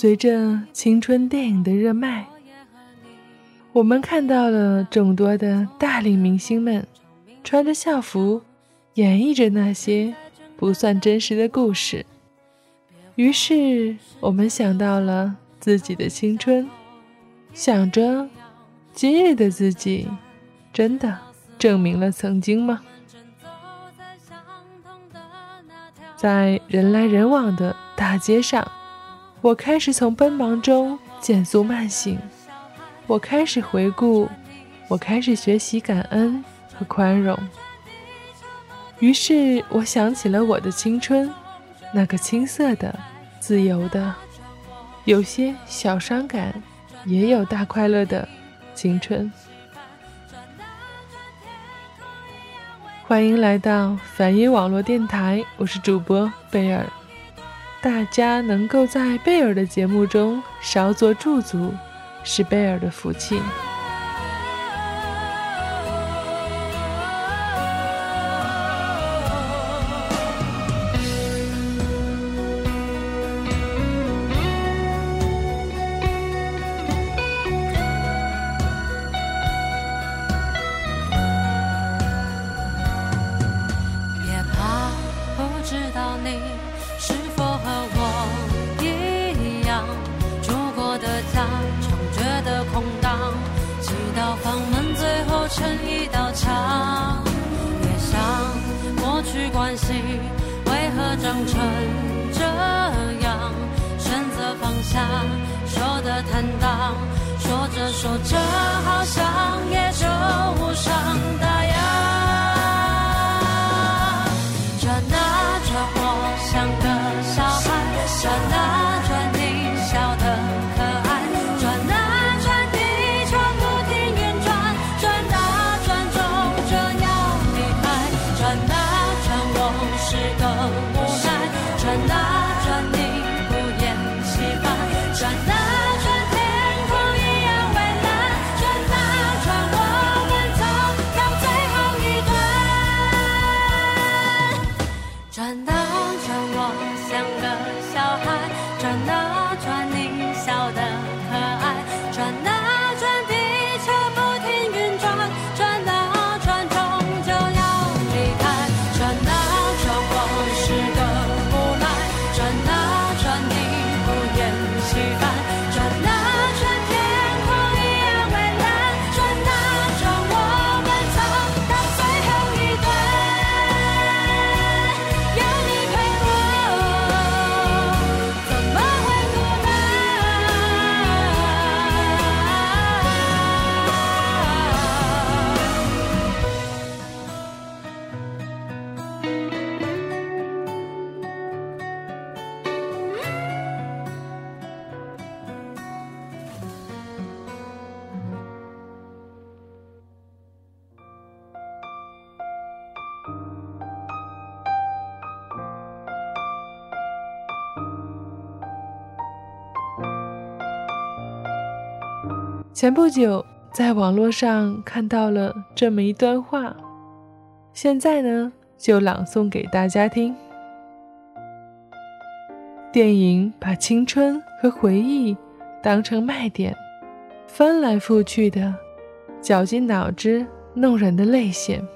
随着青春电影的热卖，我们看到了众多的大龄明星们穿着校服，演绎着那些不算真实的故事。于是，我们想到了自己的青春，想着今日的自己，真的证明了曾经吗？在人来人往的大街上。我开始从奔忙中减速慢行，我开始回顾，我开始学习感恩和宽容。于是我想起了我的青春，那个青涩的、自由的、有些小伤感，也有大快乐的青春。欢迎来到梵音网络电台，我是主播贝尔。大家能够在贝尔的节目中稍作驻足，是贝尔的福气。下说的坦荡，说着说着，好像也就无伤大。前不久，在网络上看到了这么一段话，现在呢就朗诵给大家听。电影把青春和回忆当成卖点，翻来覆去的绞尽脑汁，弄人的泪腺。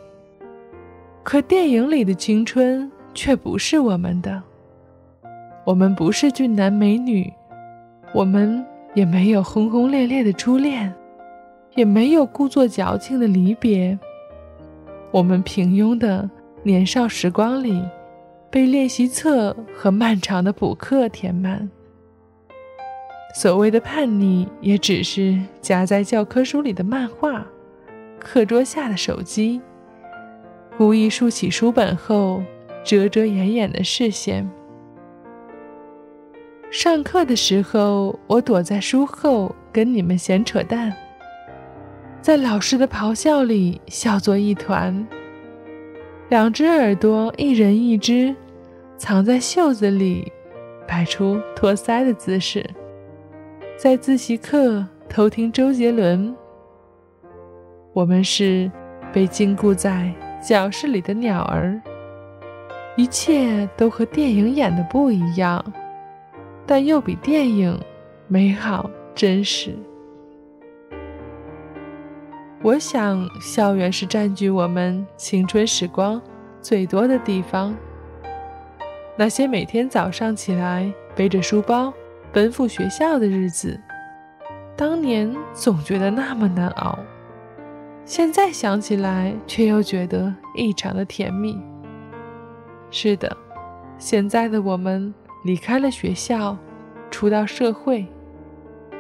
可电影里的青春却不是我们的，我们不是俊男美女，我们。也没有轰轰烈烈的初恋，也没有故作矫情的离别。我们平庸的年少时光里，被练习册和漫长的补课填满。所谓的叛逆，也只是夹在教科书里的漫画、课桌下的手机，故意竖起书本后遮遮掩掩的视线。上课的时候，我躲在书后跟你们闲扯淡，在老师的咆哮里笑作一团。两只耳朵，一人一只，藏在袖子里，摆出托腮的姿势。在自习课偷听周杰伦。我们是被禁锢在教室里的鸟儿，一切都和电影演的不一样，但又比电影美好真实。我想，校园是占据我们青春时光最多的地方。那些每天早上起来背着书包奔赴学校的日子，当年总觉得那么难熬，现在想起来却又觉得异常的甜蜜。是的，现在的我们离开了学校，出到社会，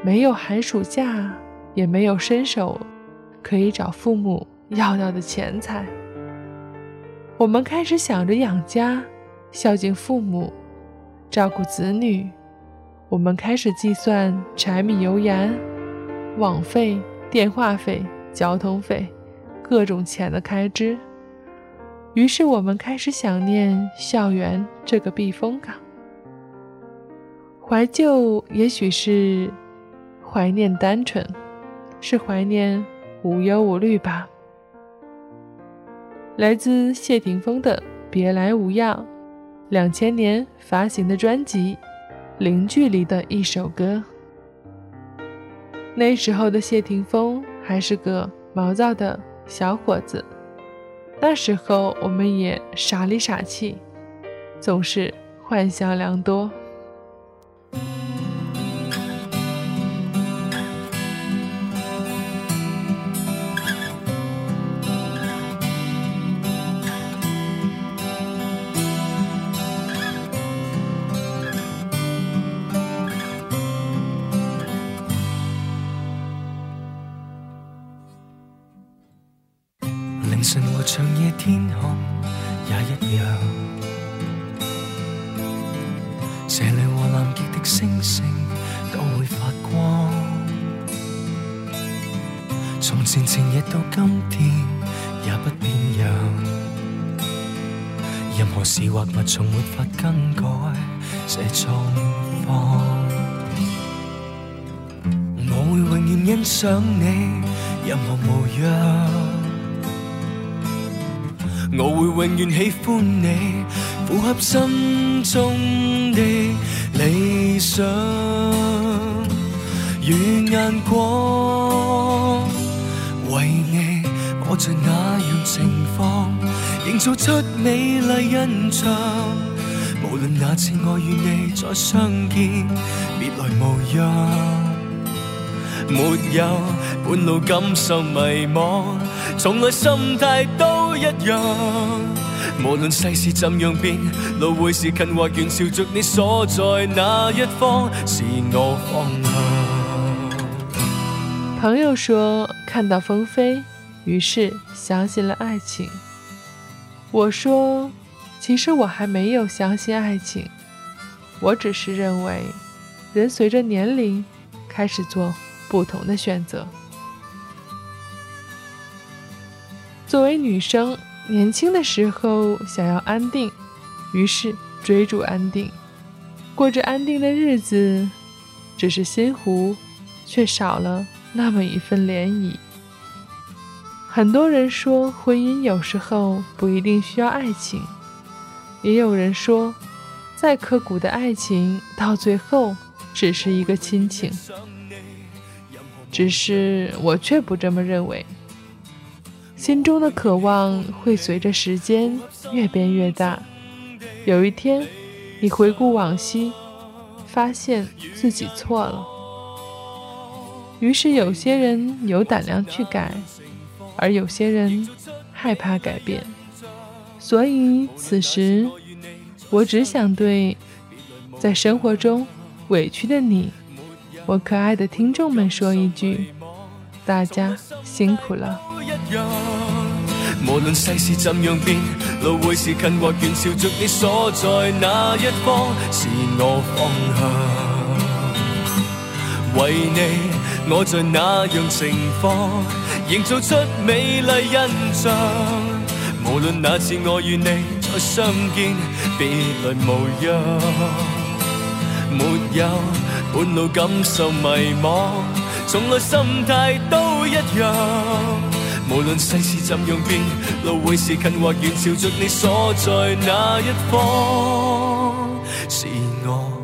没有寒暑假，也没有伸手。可以找父母要到的钱财。我们开始想着养家、孝敬父母、照顾子女。我们开始计算柴米油盐、网费、电话费、交通费，各种钱的开支。于是我们开始想念校园这个避风港。怀旧也许是怀念单纯，是怀念。无忧无虑吧。来自谢霆锋的《别来无恙》，两千年发行的专辑《零距离》的一首歌。那时候的谢霆锋还是个毛躁的小伙子，那时候我们也傻里傻气，总是幻想良多。晨和长夜天空也一样，这里和南极的星星都会发光。从前前日到今天也不变样，任何事或物从没法更改这状况。我会永远欣赏你任何模样。我会永远喜欢你，符合心中的理想与眼光。为你，我在那样情况，营造出美丽印象。无论那次我与你再相见，别来无恙。没有半路感受迷惘，从来心态都一样。无论世事怎样变，路会是近或远，朝着你所在那一方，是我方向。朋友说看到风飞，于是相信了爱情。我说，其实我还没有相信爱情，我只是认为，人随着年龄开始做。不同的选择。作为女生，年轻的时候想要安定，于是追逐安定，过着安定的日子。只是心湖，却少了那么一份涟漪。很多人说，婚姻有时候不一定需要爱情，也有人说，再刻骨的爱情，到最后只是一个亲情。只是我却不这么认为。心中的渴望会随着时间越变越大。有一天，你回顾往昔，发现自己错了。于是，有些人有胆量去改，而有些人害怕改变。所以，此时我只想对在生活中委屈的你，我可爱的听众们说一句：大家辛苦了。无论世事怎样变，路会是近或远，朝着你所在那一方，是我方向。为你，我在那样情况，营造出美丽印象。无论那次我与你再相见，别来无恙。没有半路感受迷惘，从来心态都一样。无论世事怎样变，路会是近或远，朝着你所在那一方，是我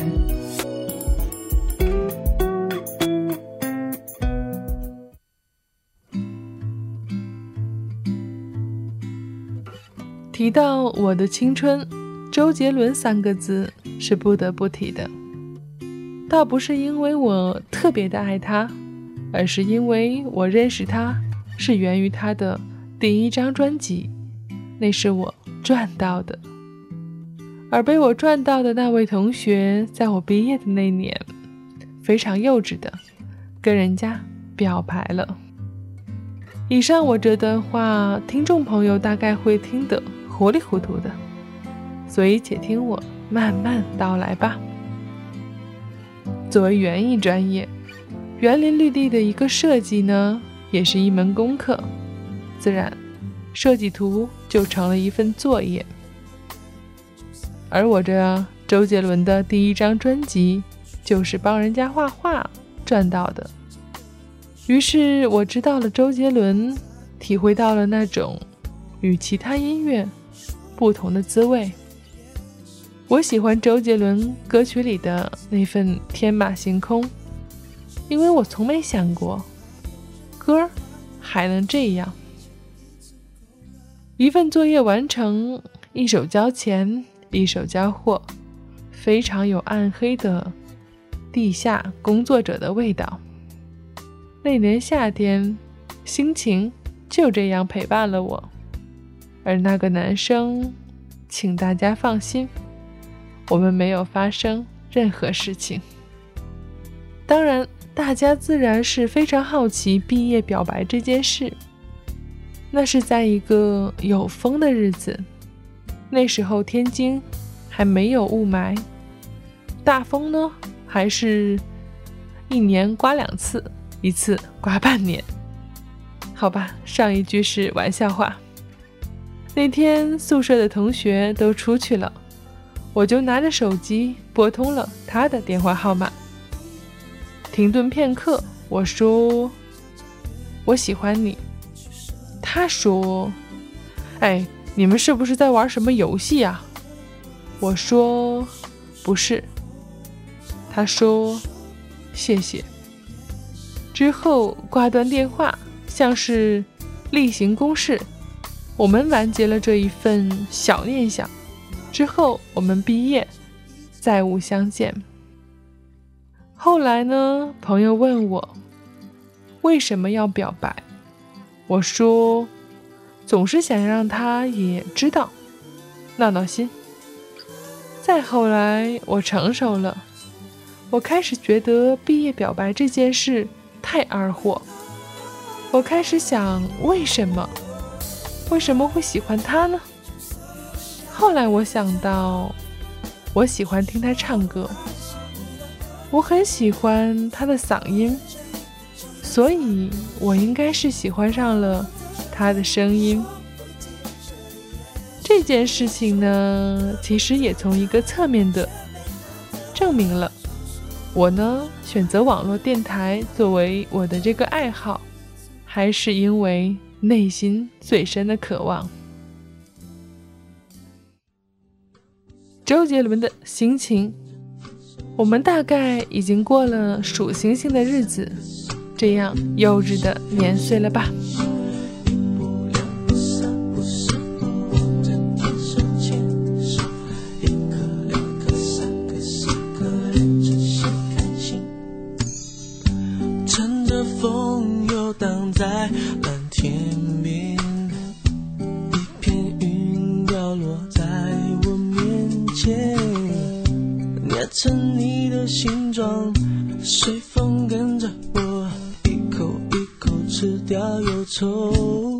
提到我的青春，周杰伦三个字是不得不提的。倒不是因为我特别的爱他，而是因为我认识他是源于他的第一张专辑，那是我赚到的。而被我赚到的那位同学，在我毕业的那年，非常幼稚的跟人家表白了。以上我这段话，听众朋友大概会听懂糊里糊涂的，所以且听我慢慢道来吧。作为园艺专业，园林绿地的一个设计呢，也是一门功课，自然，设计图就成了一份作业。而我这周杰伦的第一张专辑，就是帮人家画画赚到的。于是我知道了周杰伦，体会到了那种与其他音乐不同的滋味。我喜欢周杰伦歌曲里的那份天马行空，因为我从没想过，歌还能这样。一份作业完成，一手交钱。一手交货，非常有暗黑的地下工作者的味道。那年夏天，心情就这样陪伴了我。而那个男生，请大家放心，我们没有发生任何事情。当然，大家自然是非常好奇毕业表白这件事。那是在一个有风的日子。那时候天津还没有雾霾，大风呢还是一年刮两次，一次刮半年。好吧，上一句是玩笑话。那天宿舍的同学都出去了，我就拿着手机拨通了他的电话号码。停顿片刻，我说：“我喜欢你。”他说：“哎。”你们是不是在玩什么游戏呀？我说不是。他说谢谢。之后挂断电话，像是例行公事。我们完结了这一份小念想。之后我们毕业，再无相见。后来呢？朋友问我为什么要表白，我说。总是想让他也知道，闹闹心。再后来，我成熟了，我开始觉得毕业表白这件事太二货。我开始想，为什么？为什么会喜欢他呢？后来我想到，我喜欢听他唱歌，我很喜欢他的嗓音，所以我应该是喜欢上了。他的声音，这件事情呢，其实也从一个侧面的证明了，我呢选择网络电台作为我的这个爱好，还是因为内心最深的渴望。周杰伦的心情，我们大概已经过了数星星的日子，这样幼稚的年岁了吧。吃掉忧愁。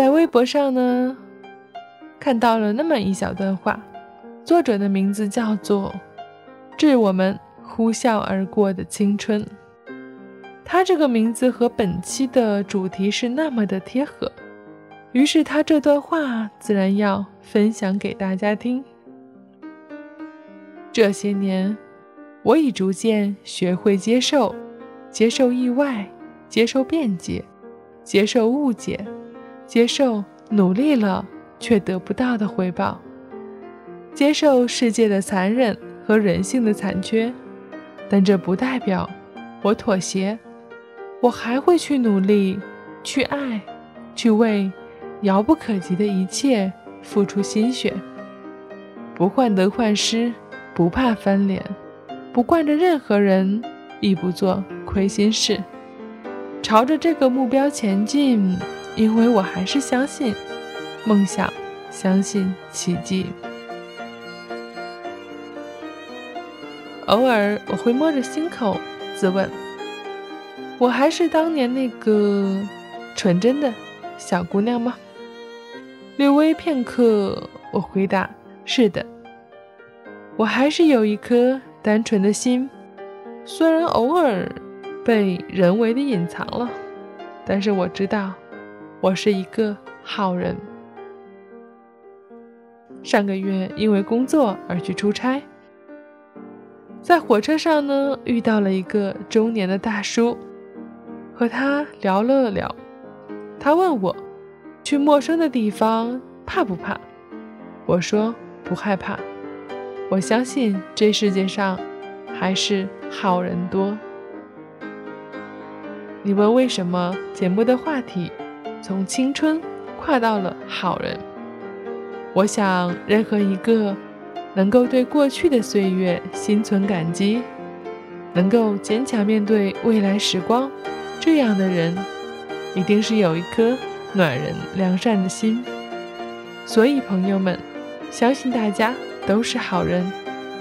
在微博上呢，看到了那么一小段话，作者的名字叫做“致我们呼啸而过的青春”。他这个名字和本期的主题是那么的贴合，于是他这段话自然要分享给大家听。这些年，我已逐渐学会接受，接受意外，接受辩解，接受误解。接受努力了却得不到的回报，接受世界的残忍和人性的残缺，但这不代表我妥协。我还会去努力，去爱，去为遥不可及的一切付出心血。不患得患失，不怕翻脸，不惯着任何人，亦不做亏心事。朝着这个目标前进，因为我还是相信梦想，相信奇迹。偶尔我会摸着心口自问：我还是当年那个纯真的小姑娘吗？略微片刻，我回答。是的，我还是有一颗单纯的心，虽然偶尔被人为的隐藏了，但是我知道我是一个好人。上个月因为工作而去出差，在火车上呢遇到了一个中年的大叔，和他聊了聊，他问我去陌生的地方怕不怕，我说。不害怕，我相信这世界上还是好人多。你问为什么节目的话题从青春跨到了好人？我想，任何一个能够对过去的岁月心存感激，能够坚强面对未来时光，这样的人一定是有一颗暖人良善的心。所以，朋友们。相信大家都是好人，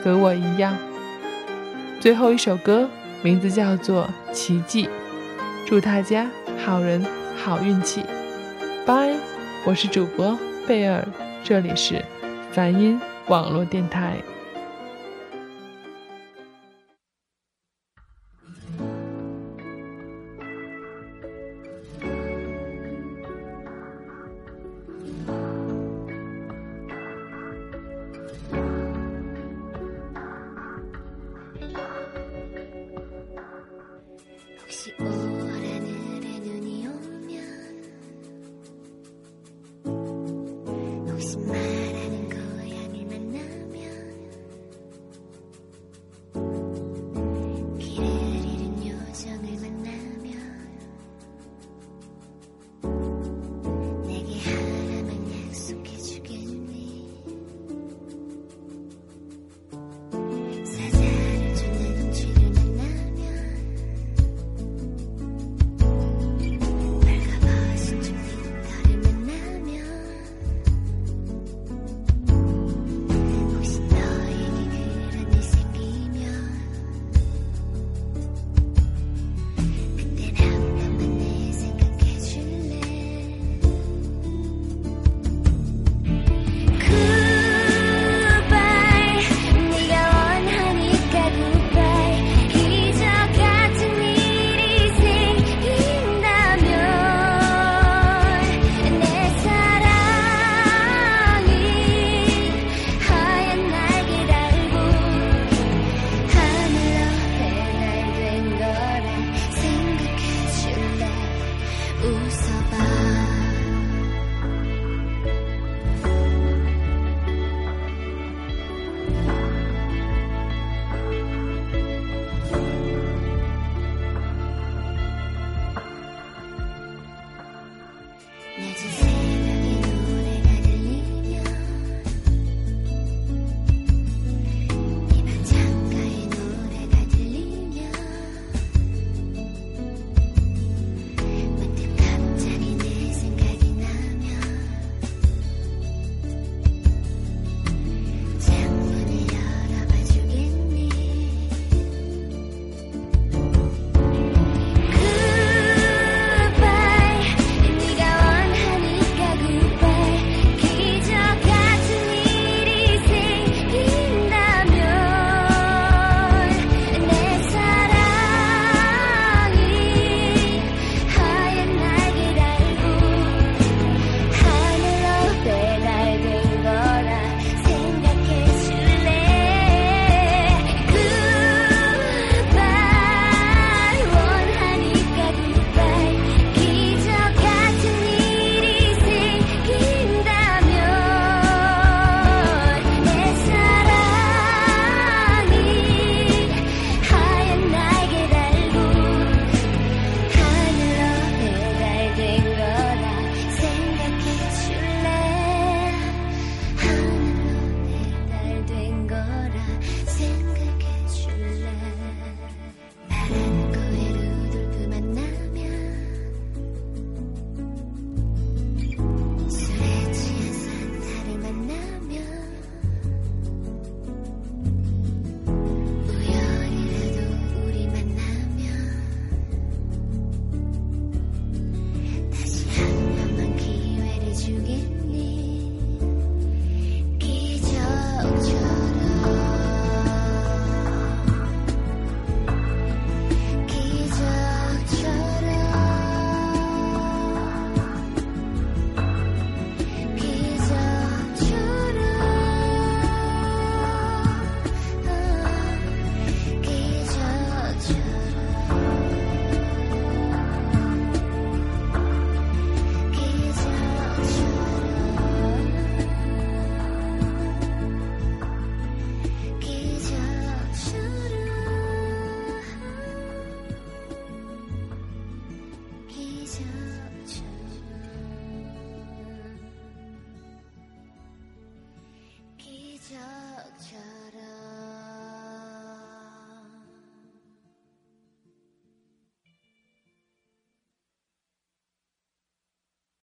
和我一样。最后一首歌名字叫做《奇迹》，祝大家好人好运气。拜，我是主播贝尔，这里是梵音网络电台。